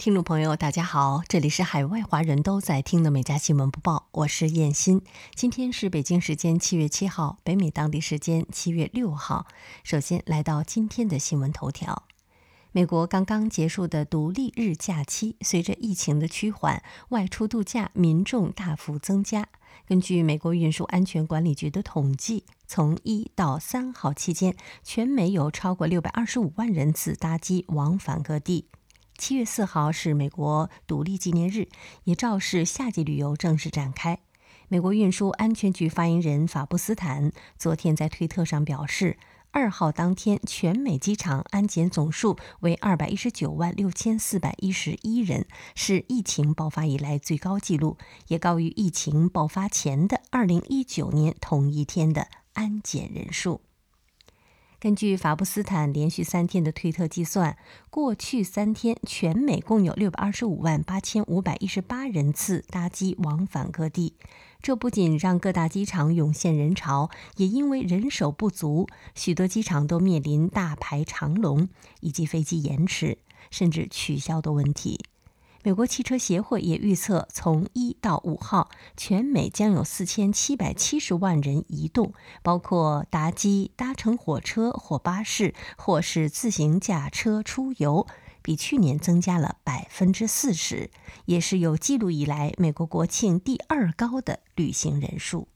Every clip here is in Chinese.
听众朋友，大家好，这里是海外华人都在听的《每家新闻播报》，我是燕欣。今天是北京时间七月七号，北美当地时间七月六号。首先来到今天的新闻头条：美国刚刚结束的独立日假期，随着疫情的趋缓，外出度假民众大幅增加。根据美国运输安全管理局的统计，从一到三号期间，全美有超过六百二十五万人次搭机往返各地。七月四号是美国独立纪念日，也昭示夏季旅游正式展开。美国运输安全局发言人法布斯坦昨天在推特上表示，二号当天全美机场安检总数为二百一十九万六千四百一十一人，是疫情爆发以来最高纪录，也高于疫情爆发前的二零一九年同一天的安检人数。根据法布斯坦连续三天的推特计算，过去三天全美共有六百二十五万八千五百一十八人次搭机往返各地。这不仅让各大机场涌现人潮，也因为人手不足，许多机场都面临大排长龙以及飞机延迟甚至取消的问题。美国汽车协会也预测，从一到五号，全美将有四千七百七十万人移动，包括搭机、搭乘火车或巴士，或是自行驾车出游，比去年增加了百分之四十，也是有记录以来美国国庆第二高的旅行人数。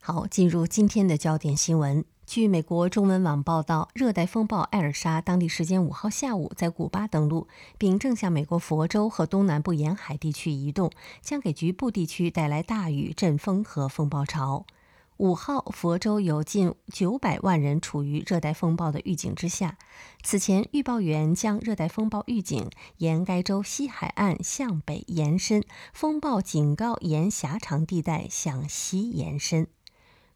好，进入今天的焦点新闻。据美国中文网报道，热带风暴艾尔莎当地时间五号下午在古巴登陆，并正向美国佛州和东南部沿海地区移动，将给局部地区带来大雨、阵风和风暴潮。五号，佛州有近九百万人处于热带风暴的预警之下。此前，预报员将热带风暴预警沿该州西海岸向北延伸，风暴警告沿狭长地带向西延伸。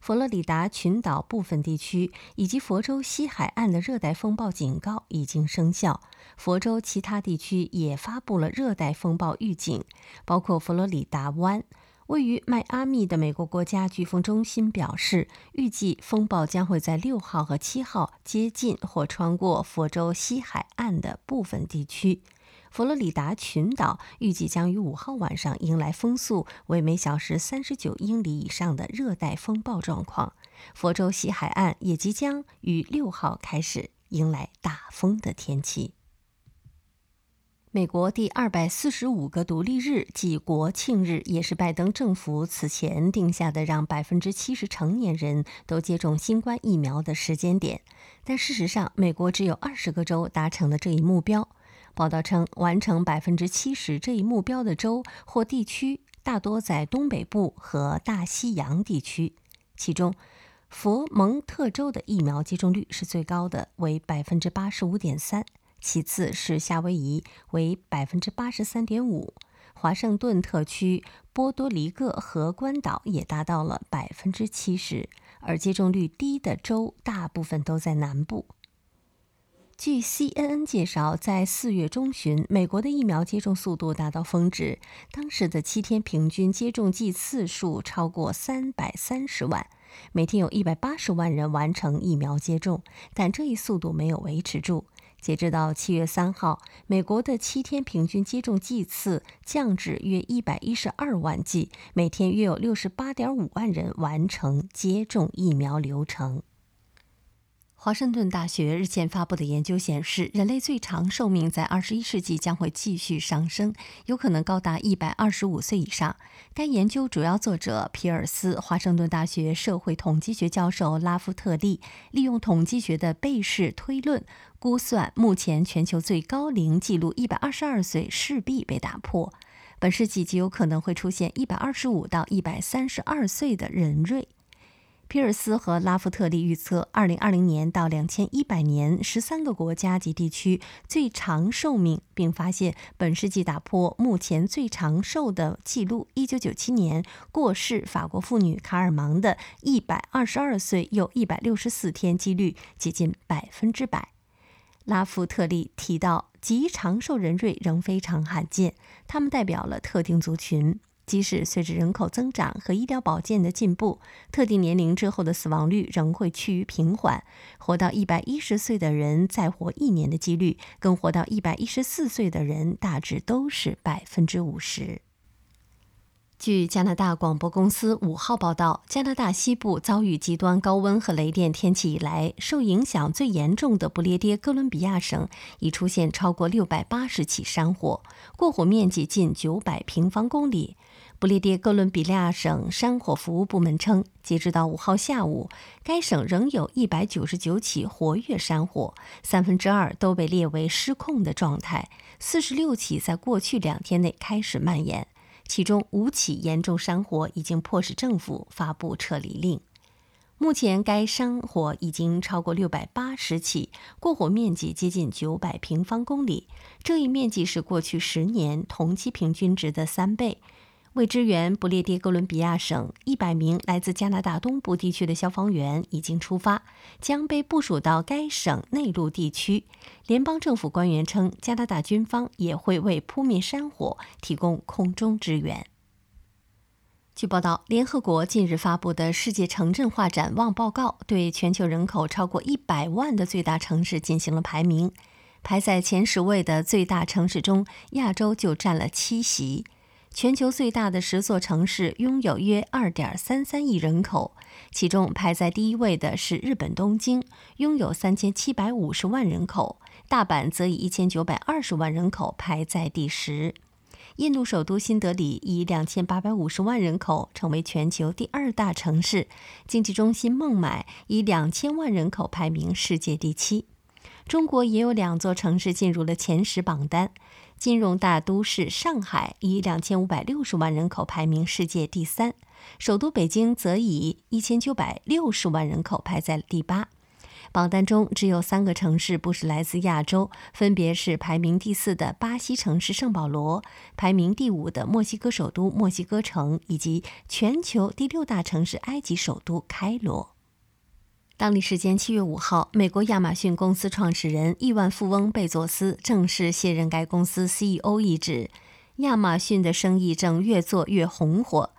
佛罗里达群岛部分地区以及佛州西海岸的热带风暴警告已经生效，佛州其他地区也发布了热带风暴预警，包括佛罗里达湾。位于迈阿密的美国国家飓风中心表示，预计风暴将会在六号和七号接近或穿过佛州西海岸的部分地区。佛罗里达群岛预计将于五号晚上迎来风速为每小时三十九英里以上的热带风暴状况，佛州西海岸也即将于六号开始迎来大风的天气。美国第二百四十五个独立日即国庆日，也是拜登政府此前定下的让百分之七十成年人都接种新冠疫苗的时间点，但事实上，美国只有二十个州达成了这一目标。报道称，完成百分之七十这一目标的州或地区大多在东北部和大西洋地区。其中，佛蒙特州的疫苗接种率是最高的，为百分之八十五点三；其次是夏威夷，为百分之八十三点五；华盛顿特区、波多黎各和关岛也达到了百分之七十。而接种率低的州大部分都在南部。据 CNN 介绍，在四月中旬，美国的疫苗接种速度达到峰值，当时的七天平均接种剂次数超过三百三十万，每天有一百八十万人完成疫苗接种。但这一速度没有维持住，截止到七月三号，美国的七天平均接种剂次降至约一百一十二万剂，每天约有六十八点五万人完成接种疫苗流程。华盛顿大学日前发布的研究显示，人类最长寿命在二十一世纪将会继续上升，有可能高达一百二十五岁以上。该研究主要作者皮尔斯、华盛顿大学社会统计学教授拉夫特利利用统计学的贝氏推论估算，目前全球最高龄纪录一百二十二岁势必被打破，本世纪极有可能会出现一百二十五到一百三十二岁的人瑞。皮尔斯和拉夫特利预测，2020年到2100年，13个国家及地区最长寿命，并发现本世纪打破目前最长寿的记录。1997年过世法国妇女卡尔芒的一百二十二岁又一百六十四天，几率接近百分之百。拉夫特利提到，极长寿人瑞仍非常罕见，他们代表了特定族群。即使随着人口增长和医疗保健的进步，特定年龄之后的死亡率仍会趋于平缓。活到一百一十岁的人再活一年的几率，跟活到一百一十四岁的人大致都是百分之五十。据加拿大广播公司五号报道，加拿大西部遭遇极端高温和雷电天气以来，受影响最严重的不列颠哥伦比亚省已出现超过六百八十起山火，过火面积近九百平方公里。不列颠哥伦比亚省山火服务部门称，截止到五号下午，该省仍有一百九十九起活跃山火，三分之二都被列为失控的状态，四十六起在过去两天内开始蔓延。其中五起严重山火已经迫使政府发布撤离令。目前，该山火已经超过六百八十起，过火面积接近九百平方公里，这一面积是过去十年同期平均值的三倍。为支援不列颠哥伦比亚省，一百名来自加拿大东部地区的消防员已经出发，将被部署到该省内陆地区。联邦政府官员称，加拿大军方也会为扑灭山火提供空中支援。据报道，联合国近日发布的世界城镇化展望报告对全球人口超过一百万的最大城市进行了排名，排在前十位的最大城市中，亚洲就占了七席。全球最大的十座城市拥有约二点三三亿人口，其中排在第一位的是日本东京，拥有三千七百五十万人口；大阪则以一千九百二十万人口排在第十。印度首都新德里以两千八百五十万人口成为全球第二大城市，经济中心孟买以两千万人口排名世界第七。中国也有两座城市进入了前十榜单。金融大都市上海以两千五百六十万人口排名世界第三，首都北京则以一千九百六十万人口排在第八。榜单中只有三个城市不是来自亚洲，分别是排名第四的巴西城市圣保罗，排名第五的墨西哥首都墨西哥城，以及全球第六大城市埃及首都开罗。当地时间七月五号，美国亚马逊公司创始人、亿万富翁贝佐斯正式卸任该公司 CEO 一职。亚马逊的生意正越做越红火，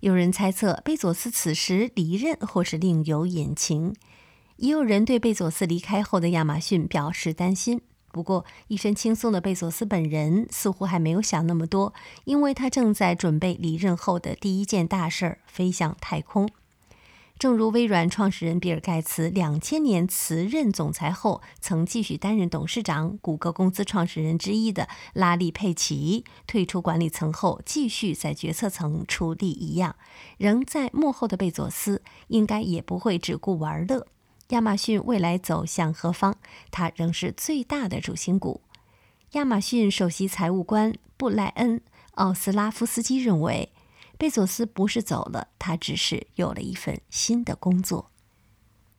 有人猜测贝佐斯此时离任或是另有隐情，也有人对贝佐斯离开后的亚马逊表示担心。不过，一身轻松的贝佐斯本人似乎还没有想那么多，因为他正在准备离任后的第一件大事儿——飞向太空。正如微软创始人比尔·盖茨两千年辞任总裁后，曾继续担任董事长；谷歌公司创始人之一的拉里·佩奇退出管理层后，继续在决策层出力一样，仍在幕后的贝佐斯应该也不会只顾玩乐。亚马逊未来走向何方，他仍是最大的主心骨。亚马逊首席财务官布莱恩·奥斯拉夫斯基认为。贝佐斯不是走了，他只是有了一份新的工作。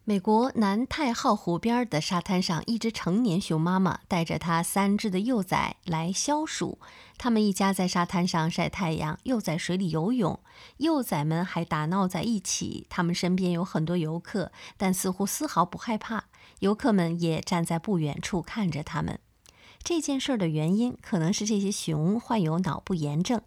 美国南太浩湖边的沙滩上，一只成年熊妈妈带着它三只的幼崽来消暑。他们一家在沙滩上晒太阳，又在水里游泳。幼崽们还打闹在一起。他们身边有很多游客，但似乎丝毫不害怕。游客们也站在不远处看着他们。这件事儿的原因可能是这些熊患有脑部炎症。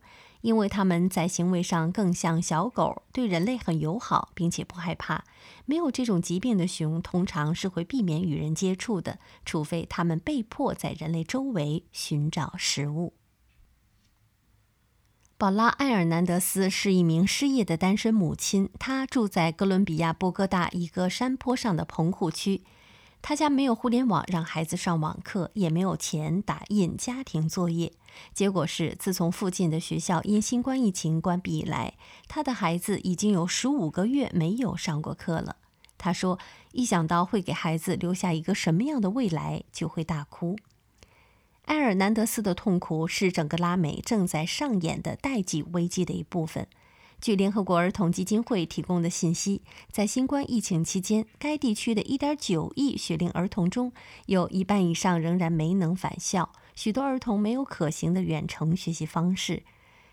因为它们在行为上更像小狗，对人类很友好，并且不害怕。没有这种疾病的熊通常是会避免与人接触的，除非他们被迫在人类周围寻找食物。宝拉·埃尔南德斯是一名失业的单身母亲，她住在哥伦比亚波哥大一个山坡上的棚户区。他家没有互联网让孩子上网课，也没有钱打印家庭作业。结果是，自从附近的学校因新冠疫情关闭以来，他的孩子已经有十五个月没有上过课了。他说：“一想到会给孩子留下一个什么样的未来，就会大哭。”埃尔南德斯的痛苦是整个拉美正在上演的代际危机的一部分。据联合国儿童基金会提供的信息，在新冠疫情期间，该地区的一点九亿学龄儿童中有一半以上仍然没能返校，许多儿童没有可行的远程学习方式。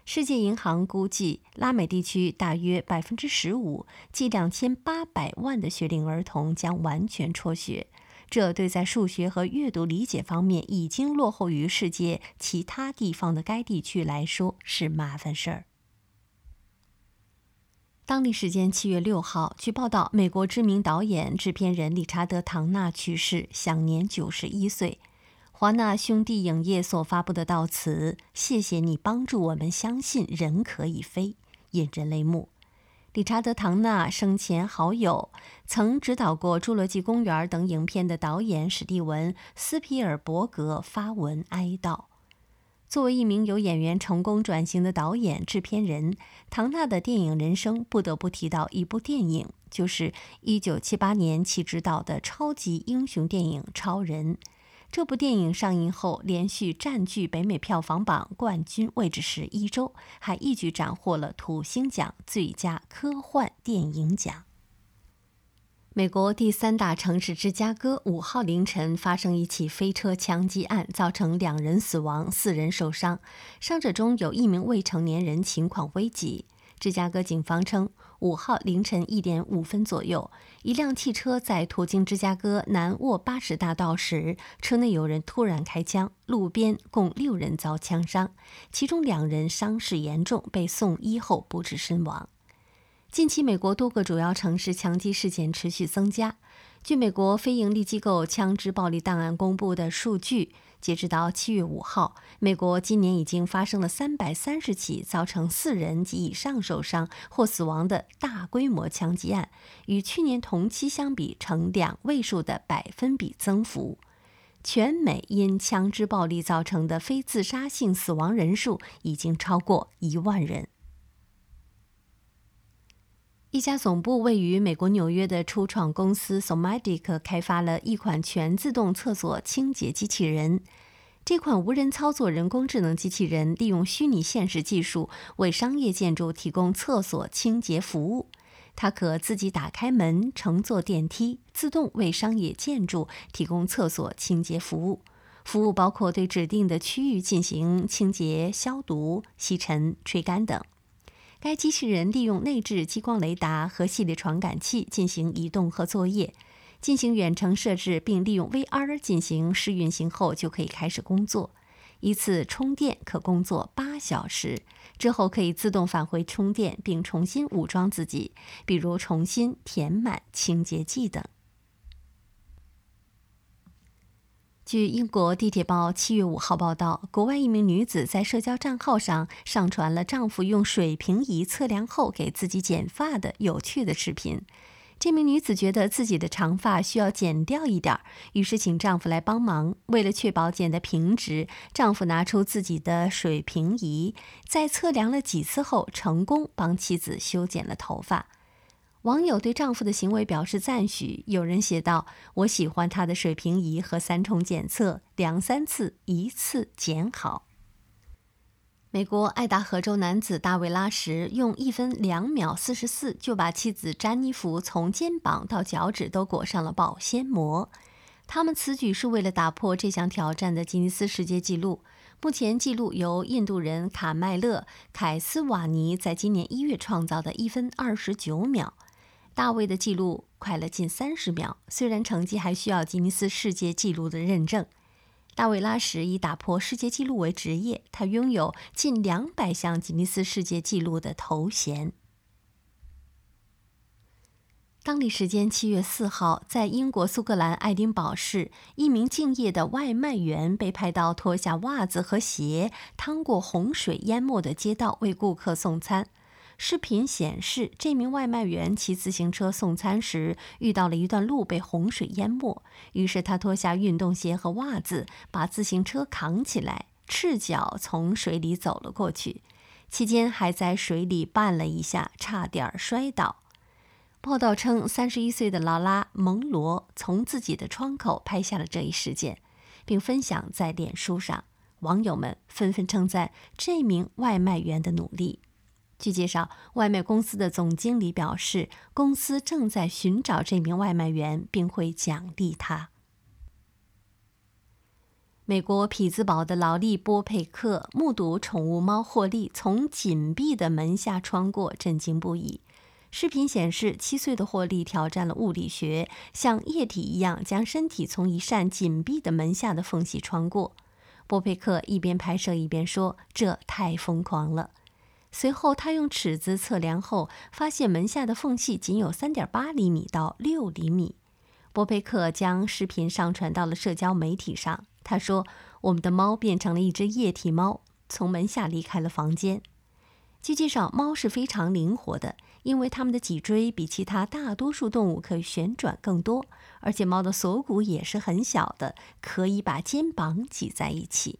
世界银行估计，拉美地区大约百分之十五，即两千八百万的学龄儿童将完全辍学，这对在数学和阅读理解方面已经落后于世界其他地方的该地区来说是麻烦事儿。当地时间七月六号，据报道，美国知名导演、制片人理查德·唐纳去世，享年九十一岁。华纳兄弟影业所发布的悼词：“谢谢你帮助我们相信人可以飞”，引人泪目。理查德·唐纳生前好友、曾指导过《侏罗纪公园》等影片的导演史蒂文·斯皮尔伯格发文哀悼。作为一名由演员成功转型的导演、制片人，唐纳的电影人生不得不提到一部电影，就是1978年其执导的超级英雄电影《超人》。这部电影上映后，连续占据北美票房榜冠军位置十一周，还一举斩获了土星奖最佳科幻电影奖。美国第三大城市芝加哥五号凌晨发生一起飞车枪击案，造成两人死亡、四人受伤，伤者中有一名未成年人，情况危急。芝加哥警方称，五号凌晨一点五分左右，一辆汽车在途经芝加哥南沃八十大道时，车内有人突然开枪，路边共六人遭枪伤，其中两人伤势严重，被送医后不治身亡。近期，美国多个主要城市枪击事件持续增加。据美国非营利机构枪支暴力档案公布的数据，截止到七月五号，美国今年已经发生了三百三十起造成四人及以上受伤或死亡的大规模枪击案，与去年同期相比呈两位数的百分比增幅。全美因枪支暴力造成的非自杀性死亡人数已经超过一万人。一家总部位于美国纽约的初创公司 Somatic 开发了一款全自动厕所清洁机器人。这款无人操作人工智能机器人利用虚拟现实技术为商业建筑提供厕所清洁服务。它可自己打开门、乘坐电梯，自动为商业建筑提供厕所清洁服务。服务包括对指定的区域进行清洁、消毒、吸尘、吹干等。该机器人利用内置激光雷达和系列传感器进行移动和作业，进行远程设置，并利用 VR 进行试运行后就可以开始工作。一次充电可工作八小时，之后可以自动返回充电并重新武装自己，比如重新填满清洁剂等。据英国地铁报七月五号报道，国外一名女子在社交账号上上传了丈夫用水平仪测量后给自己剪发的有趣的视频。这名女子觉得自己的长发需要剪掉一点，于是请丈夫来帮忙。为了确保剪得平直，丈夫拿出自己的水平仪，在测量了几次后，成功帮妻子修剪了头发。网友对丈夫的行为表示赞许。有人写道：“我喜欢他的水平仪和三重检测，两三次一次检好。”美国爱达荷州男子大卫拉什用一分两秒四十四就把妻子詹妮弗从肩膀到脚趾都裹上了保鲜膜。他们此举是为了打破这项挑战的吉尼斯世界纪录。目前纪录由印度人卡麦勒·凯斯瓦尼在今年一月创造的一分二十九秒。大卫的记录快了近三十秒，虽然成绩还需要吉尼斯世界纪录的认证。大卫拉什以打破世界纪录为职业，他拥有近两百项吉尼斯世界纪录的头衔。当地时间七月四号，在英国苏格兰爱丁堡市，一名敬业的外卖员被拍到脱下袜子和鞋，趟过洪水淹没的街道为顾客送餐。视频显示，这名外卖员骑自行车送餐时，遇到了一段路被洪水淹没，于是他脱下运动鞋和袜子，把自行车扛起来，赤脚从水里走了过去。期间还在水里绊了一下，差点摔倒。报道称，三十一岁的劳拉·蒙罗从自己的窗口拍下了这一事件，并分享在脸书上。网友们纷纷称赞这名外卖员的努力。据介绍，外卖公司的总经理表示，公司正在寻找这名外卖员，并会奖励他。美国匹兹堡的劳力·波佩克目睹宠物猫霍利从紧闭的门下穿过，震惊不已。视频显示，七岁的霍利挑战了物理学，像液体一样将身体从一扇紧闭的门下的缝隙穿过。波佩克一边拍摄一边说：“这太疯狂了。”随后，他用尺子测量后，发现门下的缝隙仅有三点八厘米到六厘米。波佩克将视频上传到了社交媒体上。他说：“我们的猫变成了一只液体猫，从门下离开了房间。”据介绍，猫是非常灵活的，因为它们的脊椎比其他大多数动物可以旋转更多，而且猫的锁骨也是很小的，可以把肩膀挤在一起。